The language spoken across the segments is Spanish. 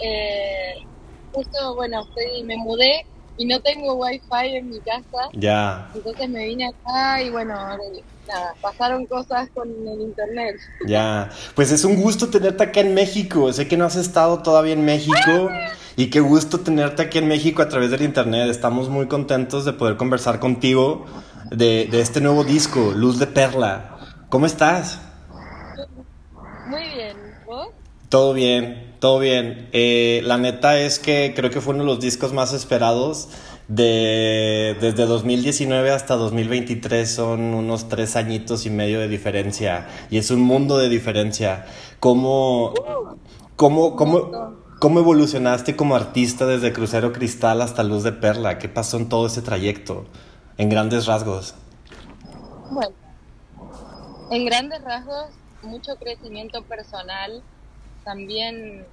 Eh, justo, bueno, me mudé y no tengo wifi en mi casa. Ya. Entonces me vine acá y bueno, nada, pasaron cosas con el internet. Ya, pues es un gusto tenerte acá en México. Sé que no has estado todavía en México y qué gusto tenerte aquí en México a través del internet. Estamos muy contentos de poder conversar contigo de, de este nuevo disco, Luz de Perla. ¿Cómo estás? Muy bien, ¿vos? Todo bien, todo bien. Eh, la neta es que creo que fue uno de los discos más esperados de desde 2019 hasta 2023 son unos tres añitos y medio de diferencia y es un mundo de diferencia. ¿Cómo, cómo, cómo, cómo evolucionaste como artista desde Crucero Cristal hasta Luz de Perla? ¿Qué pasó en todo ese trayecto? En grandes rasgos. Bueno, en grandes rasgos, mucho crecimiento personal, también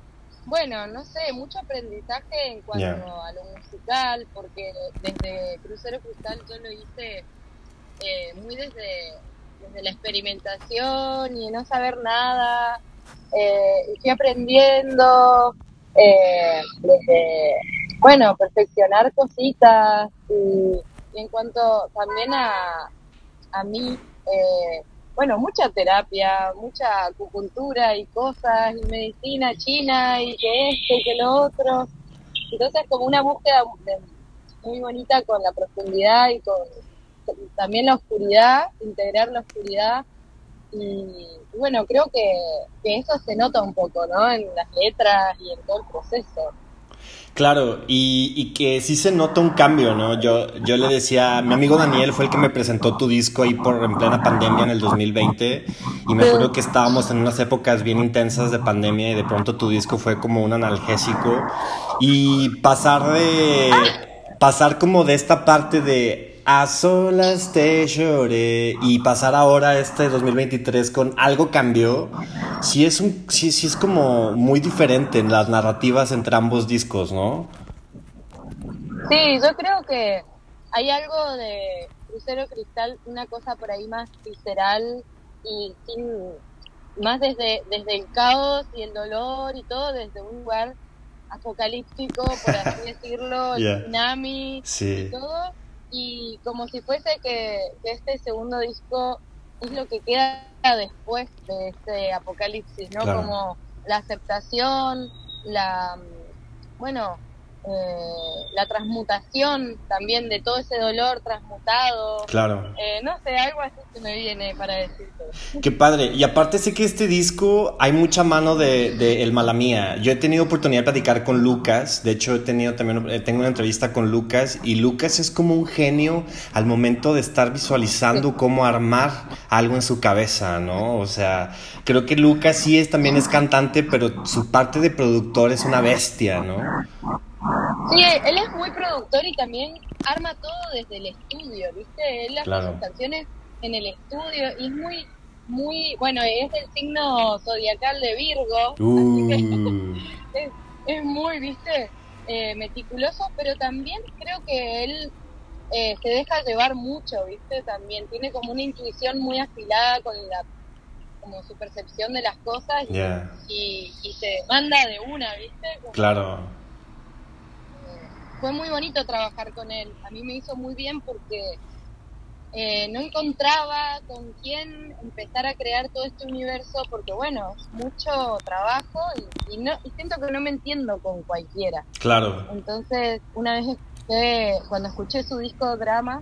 bueno, no sé, mucho aprendizaje en cuanto a lo musical, porque desde Crucero Cristal yo lo hice eh, muy desde, desde la experimentación y no saber nada. Eh, y fui aprendiendo eh, desde, bueno, perfeccionar cositas y, en cuanto también a, a mí, eh, bueno, mucha terapia, mucha acupuntura y cosas, y medicina china, y que esto y que lo otro. Entonces, como una búsqueda muy bonita con la profundidad y con, también la oscuridad, integrar la oscuridad. Y, bueno, creo que, que eso se nota un poco, ¿no? En las letras y en todo el proceso. Claro, y, que sí se nota un cambio, ¿no? Yo, yo le decía, mi amigo Daniel fue el que me presentó tu disco ahí por en plena pandemia en el 2020 y me acuerdo que estábamos en unas épocas bien intensas de pandemia y de pronto tu disco fue como un analgésico y pasar de pasar como de esta parte de a solas te lloré. Y pasar ahora este 2023 con algo cambió, sí es un sí, sí es como muy diferente en las narrativas entre ambos discos, ¿no? Sí, yo creo que hay algo de Crucero Cristal, una cosa por ahí más visceral y sin más desde desde el caos y el dolor y todo desde un lugar apocalíptico, por así decirlo, el tsunami y todo y como si fuese que, este segundo disco es lo que queda después de este apocalipsis, ¿no? Como la aceptación, la, bueno, eh, la transmutación también de todo ese dolor transmutado. Claro. Eh, no sé, algo así que me viene para decirte. Qué padre. Y aparte sé que este disco hay mucha mano de, de El Malamía. Yo he tenido oportunidad de platicar con Lucas. De hecho, he tenido también eh, tengo una entrevista con Lucas. Y Lucas es como un genio al momento de estar visualizando cómo armar algo en su cabeza, ¿no? O sea, creo que Lucas sí es, también es cantante, pero su parte de productor es una bestia, ¿no? Sí, él es muy productor y también arma todo desde el estudio, ¿viste? Él hace sus canciones en el estudio y es muy, muy, bueno, es el signo zodiacal de Virgo, uh. es, muy, ¿viste? Eh, meticuloso, pero también creo que él eh, se deja llevar mucho, ¿viste? También tiene como una intuición muy afilada con la como su percepción de las cosas y, y, se manda de una, ¿viste? claro fue muy bonito trabajar con él. A mí me hizo muy bien porque eh, no encontraba con quién empezar a crear todo este universo porque bueno, es mucho trabajo y, no, y siento que no me entiendo con cualquiera. Claro. Entonces, una vez escuché, cuando escuché su disco Drama,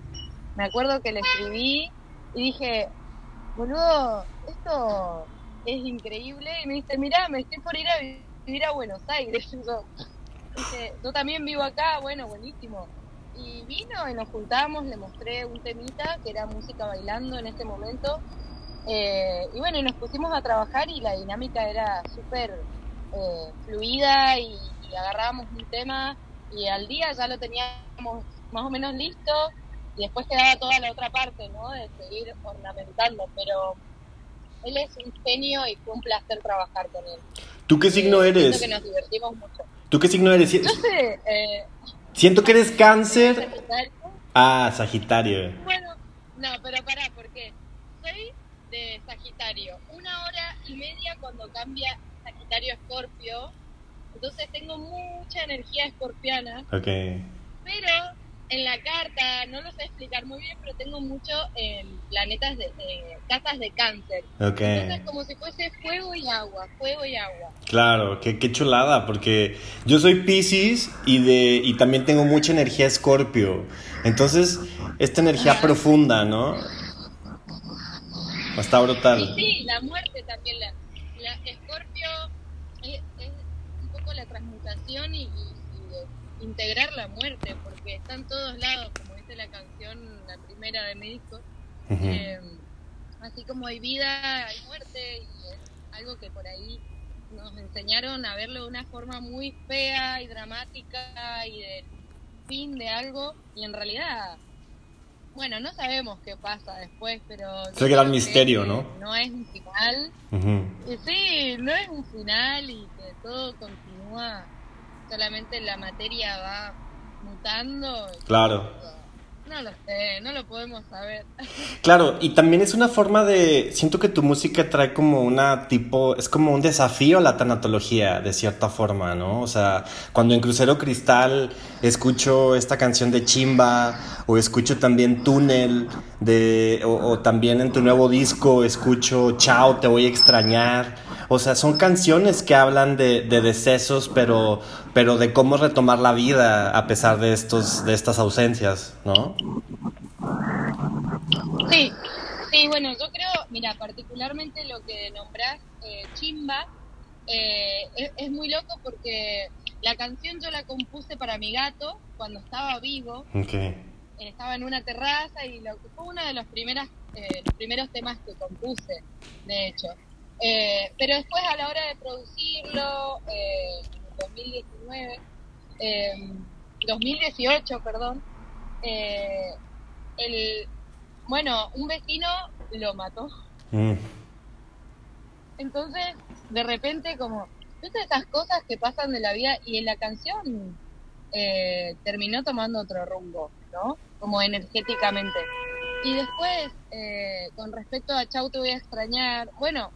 me acuerdo que le escribí y dije, boludo, esto es increíble. Y me dice, mira, me estoy por ir a vivir a Buenos Aires. Dice, yo también vivo acá, bueno, buenísimo. Y vino y nos juntamos, le mostré un temita que era música bailando en ese momento. Eh, y bueno, y nos pusimos a trabajar y la dinámica era súper eh, fluida y, agarrábamos un tema y al día ya lo teníamos más o menos listo y después quedaba toda la otra parte, ¿no? De seguir ornamentando, pero él es un genio y fue un placer trabajar con él. ¿Tú qué signo eh, eres? que nos divertimos mucho. ¿Tú qué signo eres? No sé. Eh, Siento que eres cáncer. Ah, Sagitario. Bueno, no, pero pará, porque soy de Sagitario. Una hora y media cuando cambia Sagitario a Escorpio. Entonces tengo mucha energía escorpiana. Ok. Pero en la carta, no lo sé explicar muy bien, pero tengo mucho en planetas de casas de cáncer. Ok. Entonces como si fuese fuego y agua, fuego y agua. Claro, qué, qué chulada, porque yo soy Pisces y, de, y también tengo mucha energía escorpio. Entonces, esta energía profunda, ¿no? Está brutal. Sí, sí, la muerte también. La, la Escorpio es, un poco la transmutación y, integrar la muerte, porque está en todos lados, como dice la canción, la primera de mi disco. Eh, así como hay vida, hay muerte, y es algo que por ahí nos enseñaron a verlo de una forma muy fea y dramática y de fin de algo, y en realidad bueno, no sabemos qué pasa después, pero... Es el gran misterio, ¿no? No es un final. Sí, no es un final y que todo continúa, solamente la materia va mutando. Claro. No lo sé, no lo podemos saber. Claro, y también es una forma de. Siento que tu música trae como una tipo. Es como un desafío a la tanatología, de cierta forma, ¿no? O sea, cuando en Crucero Cristal escucho esta canción de Chimba, o escucho también Túnel, de, o también en tu nuevo disco escucho Chao, te voy a extrañar. O sea, son canciones que hablan de, de decesos, pero, pero de cómo retomar la vida a pesar de, estos, de estas ausencias, ¿no? Sí, sí, bueno, yo creo, mira, particularmente lo que nombras, eh, Chimba, eh, es, muy loco porque la canción yo la compuse para mi gato cuando estaba vivo. Okay. estaba en una terraza y lo, fue uno de los, primeras, eh, los primeros temas que compuse, de hecho. Eh, pero después a la hora de producirlo, eh, en 2019, 2018, perdón, eh, el, bueno, un vecino lo mató. Mm. Entonces, de repente, como, todas esas cosas que pasan de la vida y en la canción eh, terminó tomando otro rumbo, ¿no? Como energéticamente. Y después, con respecto a Chau te voy a extrañar, bueno,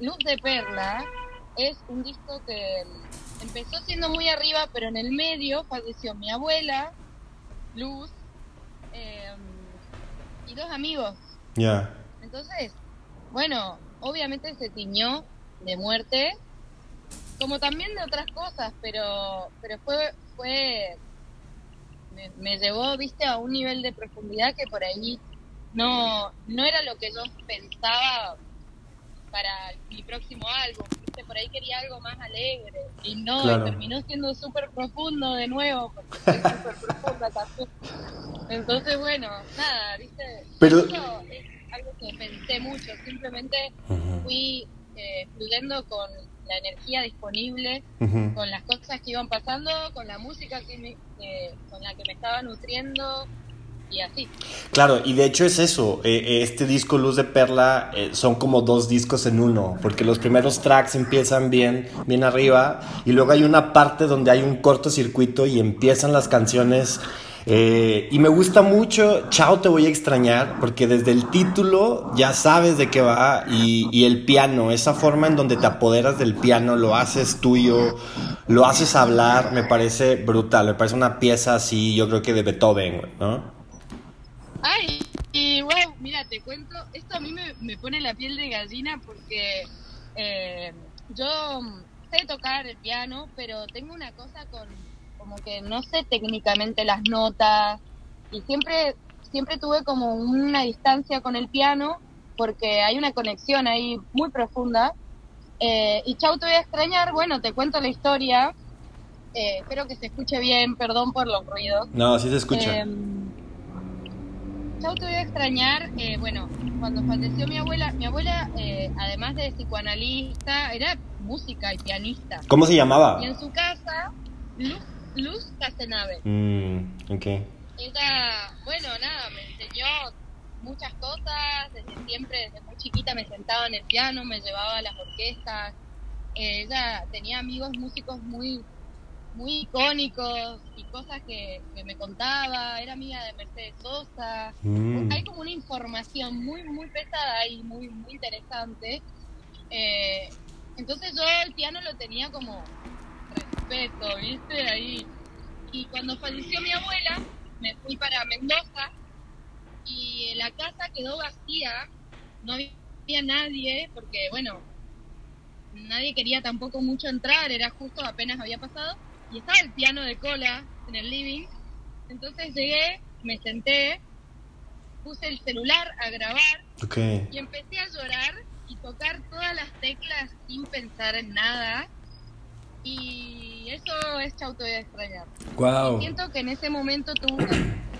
Luz de Perla es un disco que empezó siendo muy arriba, pero en el medio falleció mi abuela, Luz, em, y dos amigos. Ya. Entonces, bueno, obviamente se tiñó de muerte, como también de otras cosas, pero, pero fue, fue, me, me llevó, viste, a un nivel de profundidad que por ahí no, no era lo que yo pensaba para mi próximo álbum. Por ahí quería algo más alegre y no, terminó siendo súper profundo de nuevo, porque soy súper profunda. Entonces, bueno, nada, ¿viste? Pero... Eso es algo que pensé mucho, simplemente fui eh, fluyendo con la energía disponible, con las cosas que iban pasando, con la música que con la que me estaba nutriendo y así. Claro, y de hecho es eso, eh, eh, este disco Luz de Perla eh, son como dos discos en uno, porque los primeros tracks empiezan bien, bien arriba, y luego hay una parte donde hay un cortocircuito y empiezan las canciones. y me gusta mucho Chao te voy a extrañar, porque desde el título ya sabes de qué va, y, y el piano, esa forma en donde te apoderas del piano, lo haces tuyo, lo haces hablar, me parece brutal, me parece una pieza así, yo creo que de Beethoven, ¿no? Ay, y wow, mira, te cuento, esto a mí me, pone la piel de gallina porque eh, yo sé tocar el piano, pero tengo una cosa con, como que no sé técnicamente las notas y siempre, siempre tuve como una distancia con el piano porque hay una conexión ahí muy profunda. Eh, y chau, te voy a extrañar, bueno, te cuento la historia. Eh, espero que se escuche bien, perdón por los ruidos. No, sí se escucha. Chau, te voy a extrañar. Eh, bueno, cuando falleció mi abuela, mi abuela, eh, además de psicoanalista, era música y pianista. ¿Cómo se llamaba? Y en su casa, Luz, Luz Casenave. Mm, ok. Ella, bueno, nada, me enseñó muchas cosas. Desde siempre, desde muy chiquita, me sentaba en el piano, me llevaba a las orquestas. Eh, ella tenía amigos músicos muy muy icónicos y cosas que, me contaba, era amiga de Mercedes Sosa, mm. hay como una información muy, muy pesada y muy, muy interesante. Eh, entonces yo el piano lo tenía como respeto, ¿viste? Ahí. Y cuando falleció mi abuela, me fui para Mendoza y la casa quedó vacía, no había nadie, porque bueno, nadie quería tampoco mucho entrar, era justo apenas había pasado, y estaba el piano de cola en el living. Entonces llegué, me senté, puse el celular a grabar y empecé a llorar y tocar todas las teclas sin pensar en nada. Y eso es Chauto de extrañar. Wow. siento que en ese momento tuve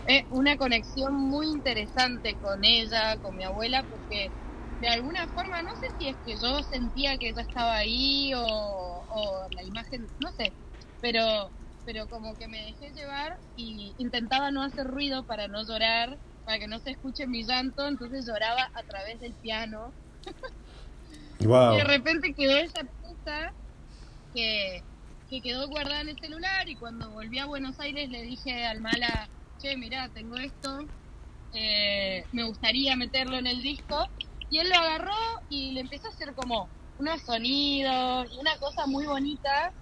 eh, una conexión muy interesante con ella, con mi abuela, porque de alguna forma, no sé si es que yo sentía que ella estaba ahí o, o la imagen, no sé, pero, pero como que me dejé llevar y intentaba no hacer ruido para no llorar, para que no se escuche mi llanto, entonces lloraba a través del piano. Wow. Y de repente quedó esa pieza que, que quedó guardada en el celular y cuando volví a Buenos Aires le dije al mala, che, mira, tengo esto, eh, me gustaría meterlo en el disco. Y él lo agarró y le empezó a hacer como unos sonidos, una cosa muy bonita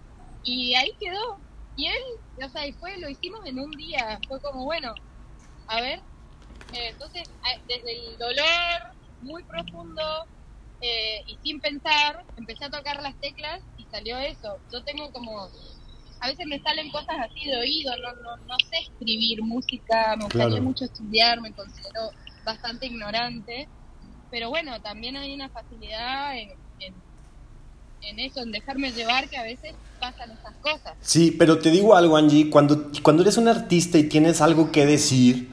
y ahí quedó. Y él, o sea, y fue, lo hicimos en un día, fue como, bueno, a ver, eh, entonces desde el dolor muy profundo eh, y sin pensar, empecé a tocar las teclas y salió eso. Yo tengo como, a veces me salen cosas así de oído, no, no, no sé escribir música, me gustaría mucho estudiar, me considero bastante ignorante, pero bueno, también hay una facilidad en en eso, en dejarme llevar, que a veces pasan esas cosas. Sí, pero te digo algo, Angie, cuando, cuando eres un artista y tienes algo que decir,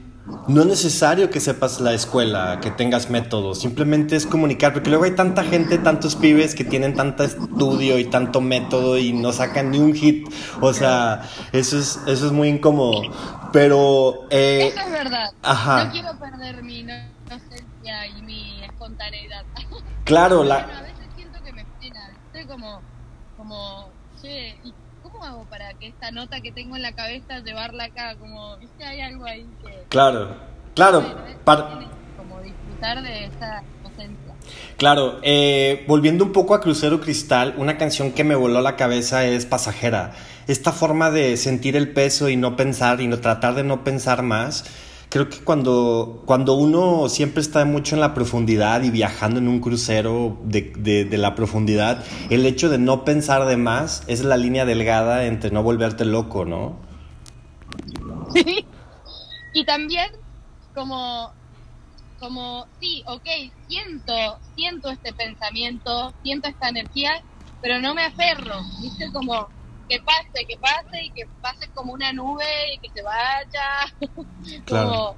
no es necesario que sepas la escuela, que tengas método, simplemente es comunicar, porque luego hay tanta gente, tantos pibes que tienen tanto estudio y tanto método y no sacan ni un hit, o sea, eso es, eso es muy incómodo, pero... Eh, eso es verdad, no quiero perder mi inocencia y mi espontaneidad. Claro, la como, como, che, ¿y cómo hago para que esta nota que tengo en la cabeza llevarla acá? Como, viste, hay algo ahí que... Claro, claro. Como disfrutar de ausencia. Claro, eh, volviendo un poco a Crucero Cristal, una canción que me voló la cabeza es Pasajera. Esta forma de sentir el peso y no pensar y no tratar de no pensar más creo que cuando, cuando uno siempre está mucho en la profundidad y viajando en un crucero de, de, la profundidad, el hecho de no pensar de más es la línea delgada entre no volverte loco, ¿no? Sí. Y también como, como, sí, ok, siento, siento este pensamiento, siento esta energía, pero no me aferro, ¿viste? Como que pase, que pase y que pase como una nube y que se vaya. como,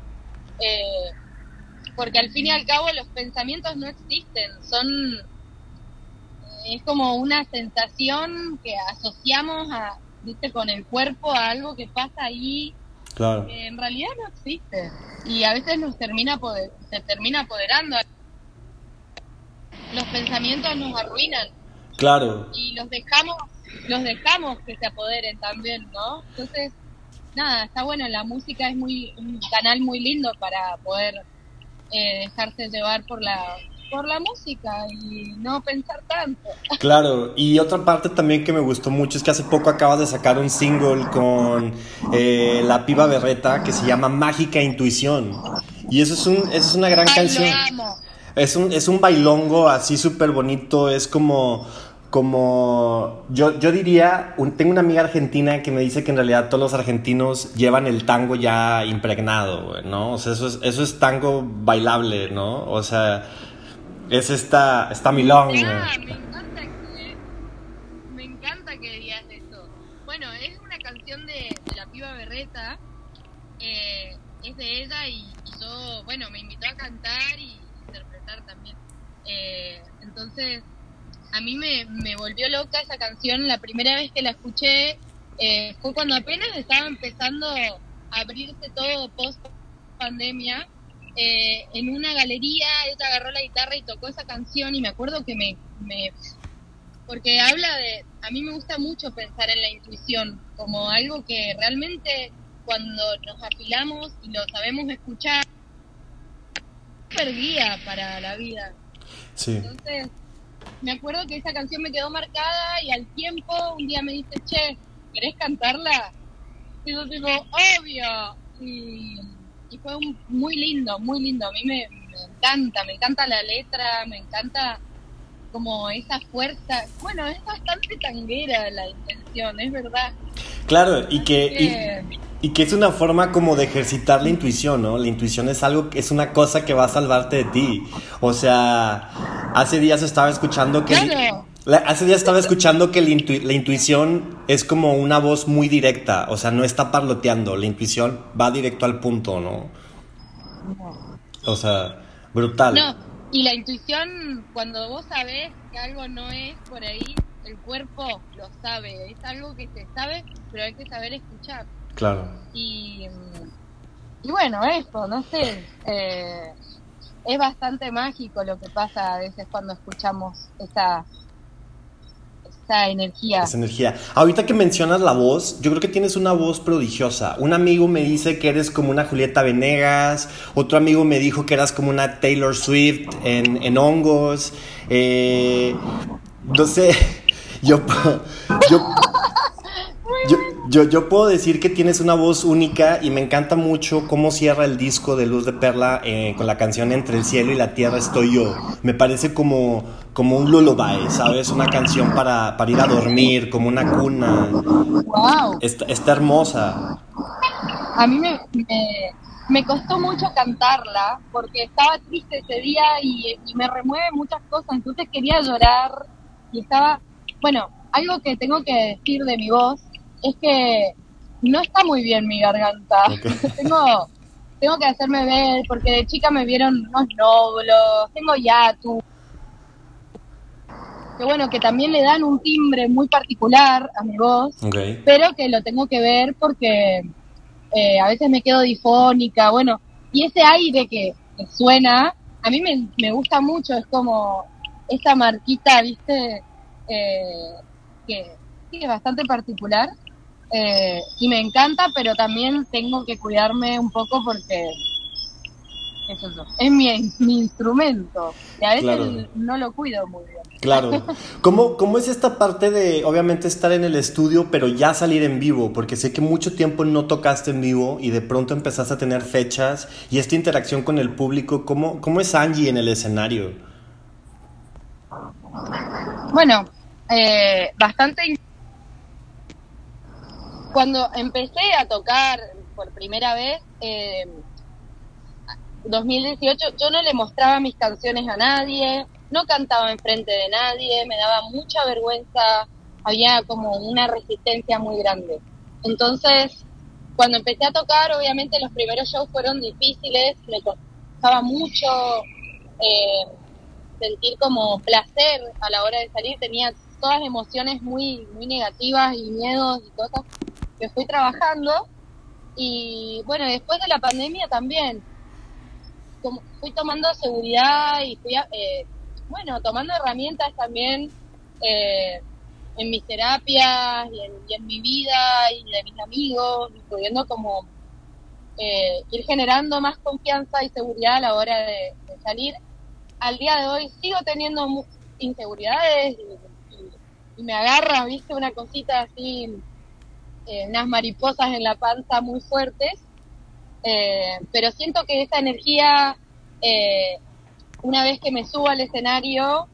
eh, porque al fin y al cabo los pensamientos no existen, son es como una sensación que asociamos a, ¿viste? con el cuerpo a algo que pasa ahí claro. que en realidad no existe y a veces nos termina poder, se termina apoderando los pensamientos nos arruinan claro y los dejamos los dejamos que se apoderen también, ¿no? Entonces, nada, está bueno, la música es muy un canal muy lindo para poder eh, dejarse llevar por la por la música y no pensar tanto. Claro, y otra parte también que me gustó mucho es que hace poco acabas de sacar un single con eh, la piba berreta que se llama Mágica Intuición. Y eso es, un, eso es una gran canción. Es un, es un bailongo así súper bonito, es como como yo, yo diría, tengo una amiga argentina que me dice que en realidad todos los argentinos llevan el tango ya impregnado, ¿no? O sea, eso es, eso es tango bailable, ¿no? O sea, es esta, esta milonga. me encanta que, que digas eso. Bueno, es una canción de, la piba Berreta, eh, es de ella y, yo, bueno, me invitó a cantar y interpretar también. Eh, entonces a mí me, me volvió loca esa canción. La primera vez que la escuché eh, fue cuando apenas estaba empezando a abrirse todo post pandemia. Eh, en una galería, ella agarró la guitarra y tocó esa canción y me acuerdo que me, me... Porque habla de... A mí me gusta mucho pensar en la intuición como algo que realmente cuando nos afilamos y lo sabemos escuchar, es guía para la vida. Sí. Entonces, me acuerdo que esa canción me quedó marcada y al tiempo un día me dice, che, ¿querés cantarla? Y yo tipo, obvio. Y, fue muy lindo, muy lindo. A mí me, encanta, me encanta la letra, me encanta como esa fuerza. Bueno, es bastante tanguera la intención, es verdad. Claro, y que, y, que es una forma como de ejercitar la intuición, ¿no? La intuición es algo, es una cosa que va a salvarte de ti. O sea, hace días estaba escuchando que... hace días estaba escuchando que la, intuición es como una voz muy directa, o sea, no está parloteando, la intuición va directo al punto, ¿no? O sea, brutal. No, y la intuición, cuando vos sabés que algo no es por ahí, el cuerpo lo sabe, es algo que se sabe, pero hay que saber escuchar. Claro. Y, y bueno, eso, no sé, eh, es bastante mágico lo que pasa a veces cuando escuchamos esa, esa energía. Esa energía. Ahorita que mencionas la voz, yo creo que tienes una voz prodigiosa. Un amigo me dice que eres como una Julieta Venegas, otro amigo me dijo que eras como una Taylor Swift en, en hongos. Eh, no sé, yo, yo, yo, puedo decir que tienes una voz única y me encanta mucho cómo cierra el disco de Luz de Perla eh, con la canción Entre el cielo y la tierra estoy yo. Me parece como, como un lullaby, ¿sabes? Una canción para, para ir a dormir, como una cuna. ¡Wow! Está, hermosa. A mí me, me, costó mucho cantarla porque estaba triste ese día y, y me remueve muchas cosas, entonces quería llorar y estaba bueno, algo que tengo que decir de mi voz es que no está muy bien mi garganta. tengo, tengo que hacerme ver, porque de chica me vieron unos nódulos, tengo yatu. Que bueno, que también le dan un timbre muy particular a mi voz, pero que lo tengo que ver porque eh, a veces me quedo difónica, bueno, y ese aire que, suena, a mí me, me gusta mucho, es como esa marquita, ¿viste? eh, que es bastante particular eh, y me encanta, pero también tengo que cuidarme un poco porque es, es mi, instrumento y a veces no lo cuido muy bien. Claro. ¿Cómo, ¿Cómo es esta parte de, obviamente, estar en el estudio, pero ya salir en vivo? Porque sé que mucho tiempo no tocaste en vivo y de pronto empezaste a tener fechas y esta interacción con el público. ¿Cómo, cómo es Angie en el escenario? Bueno, eh, bastante... Cuando empecé a tocar por primera vez, eh, 2018, yo no le mostraba mis canciones a nadie, no cantaba enfrente de nadie, me daba mucha vergüenza, había como una resistencia muy grande. Entonces, cuando empecé a tocar, obviamente los primeros shows fueron difíciles, me costaba mucho eh, sentir como placer a la hora de salir, tenía todas emociones muy, muy negativas y miedos y cosas que fui trabajando. Y bueno, después de la pandemia también, como fui tomando seguridad y fui, eh, bueno, tomando herramientas también eh, en mis terapias y en, mi vida y de mis amigos, y pudiendo como eh, ir generando más confianza y seguridad a la hora de, salir. Al día de hoy sigo teniendo inseguridades y me agarra, viste, una cosita así, eh, unas mariposas en la panza muy fuertes, eh, pero siento que esa energía, eh, una vez que me subo al escenario,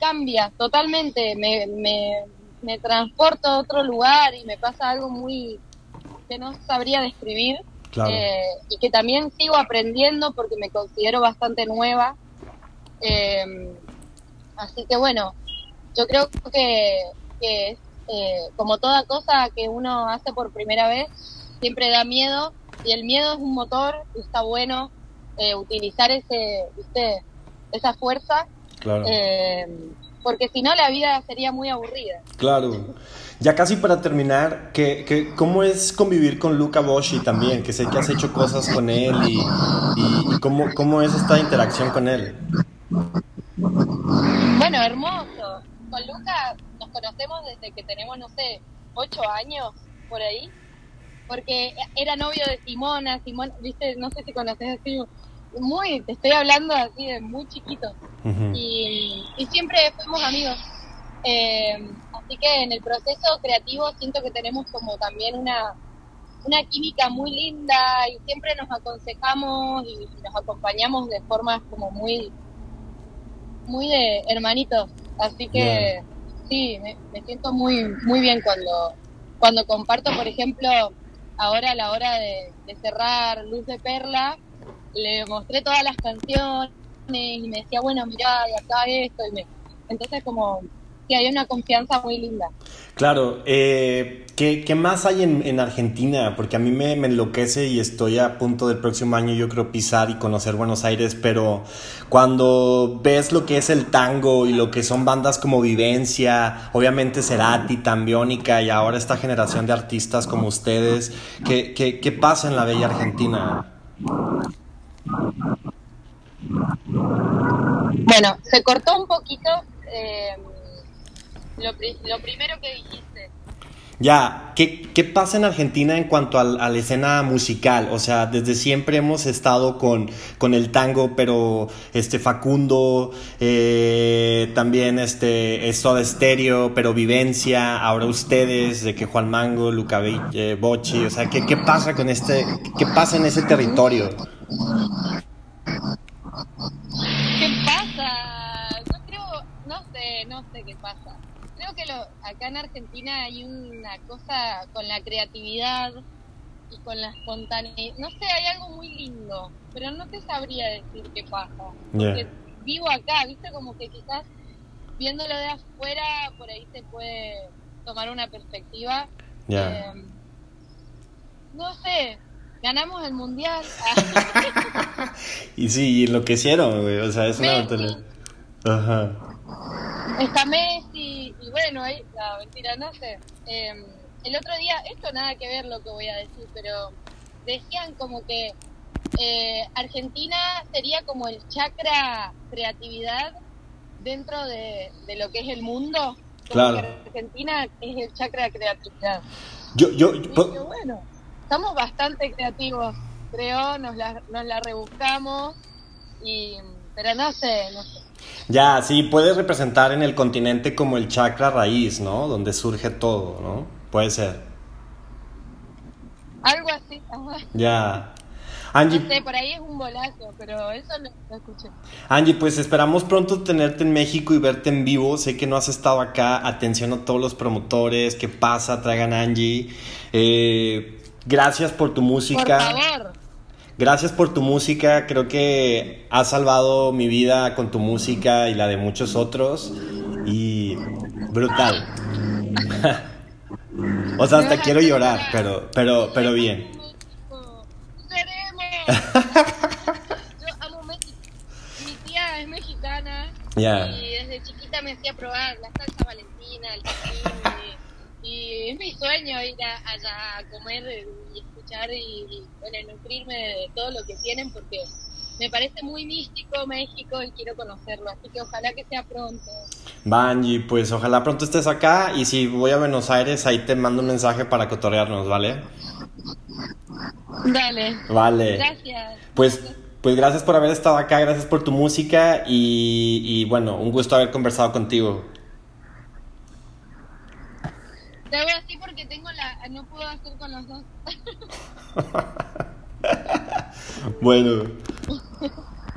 cambia totalmente, me, me, me transporto a otro lugar y me pasa algo muy que no sabría describir. y que también sigo aprendiendo porque me considero bastante nueva. así que bueno, yo creo que, que eh, como toda cosa que uno hace por primera vez, siempre da miedo y el miedo es un motor y está bueno eh, utilizar ese, esa fuerza. Eh, porque si no la vida sería muy aburrida. Claro. Ya casi para terminar, ¿qué, cómo es convivir con Luca Boschi también? Que sé que has hecho cosas con él y, y, cómo, cómo es esta interacción con él. Bueno, hermoso con Luca conocemos desde que tenemos, no sé, ocho años por ahí, porque era novio de Simona, Simona, viste, no sé si conoces así, muy, te estoy hablando así de muy chiquito, y, siempre fuimos amigos. Eh, Así que en el proceso creativo siento que tenemos como también una, una química muy linda y siempre nos aconsejamos y nos acompañamos de formas como muy, muy de hermanitos. Así que sí, me, siento muy, muy bien cuando, cuando comparto, por ejemplo, ahora a la hora de, cerrar Luz de Perla, le mostré todas las canciones y me decía, bueno, mira, y acá esto, y me, entonces como que hay una confianza muy linda. Claro, eh, ¿qué, ¿qué, más hay en, en, Argentina? Porque a mí me, me, enloquece y estoy a punto del próximo año yo creo pisar y conocer Buenos Aires, pero cuando ves lo que es el tango y lo que son bandas como Vivencia, obviamente Cerati, Tambiónica y ahora esta generación de artistas como ustedes, ¿qué, qué, qué pasa en la bella Argentina? Bueno, se cortó un poquito. Eh, lo, lo primero que dijiste. Ya, ¿qué, ¿qué, pasa en Argentina en cuanto a, la escena musical? O sea, desde siempre hemos estado con, con el tango, pero este Facundo, eh, también este Soda Estéreo, pero Vivencia, ahora ustedes, de que Juan Mango, Luca eh, Bocci, o sea, ¿qué, ¿qué pasa con este, qué pasa en ese territorio? ¿Qué pasa? Yo creo, no sé, no sé qué pasa creo que lo, acá en Argentina hay una cosa con la creatividad y con la espontaneidad. No sé, hay algo muy lindo, pero no te sabría decir qué pasa. Porque vivo acá, ¿viste? Como que quizás viéndolo de afuera, por ahí se puede tomar una perspectiva. Em, no sé, ganamos el mundial. y sí, enloquecieron, güey. O sea, es una. Ajá. Está Messi, bueno, ahí, la mentira, no sé. Em, el otro día, esto nada que ver lo que voy a decir, pero decían como que eh, Argentina sería como el chakra creatividad dentro de, lo que es el mundo. claro. Argentina es el chakra creatividad. Yo, yo, bueno, estamos bastante creativos, creo, nos la, nos la rebuscamos, y, pero no sé, no sé. Ya, sí, puedes representar en el continente como el chakra raíz, ¿no? Donde surge todo, ¿no? Puede ser. Algo así. Ya. Angie, no sé, por ahí es un bolazo, pero eso no lo escuché. Angie, pues esperamos pronto tenerte en México y verte en vivo. Sé que no has estado acá. Atención a todos los promotores. ¿Qué pasa? Traigan a Angie. Eh, gracias por tu música. Por favor. Gracias por tu música, creo que has salvado mi vida con tu música y la de muchos otros y brutal. o sea, hasta quiero llorar, pero pero pero bien. Yo amo México. Mi tía es mexicana y desde chiquita me hacía probar la salsa valentina, el y, y es mi sueño ir allá a comer y y, bueno, nutrirme de todo lo que tienen porque me parece muy místico México y quiero conocerlo, así que ojalá que sea pronto. Banji, pues ojalá pronto estés acá y si voy a Buenos Aires ahí te mando un mensaje para cotorrearnos, ¿vale? Dale. Vale. Gracias. Pues, pues gracias por haber estado acá, gracias por tu música y, y bueno, un gusto haber conversado contigo. Te hago así porque tengo la. No puedo hacer con los dos. bueno.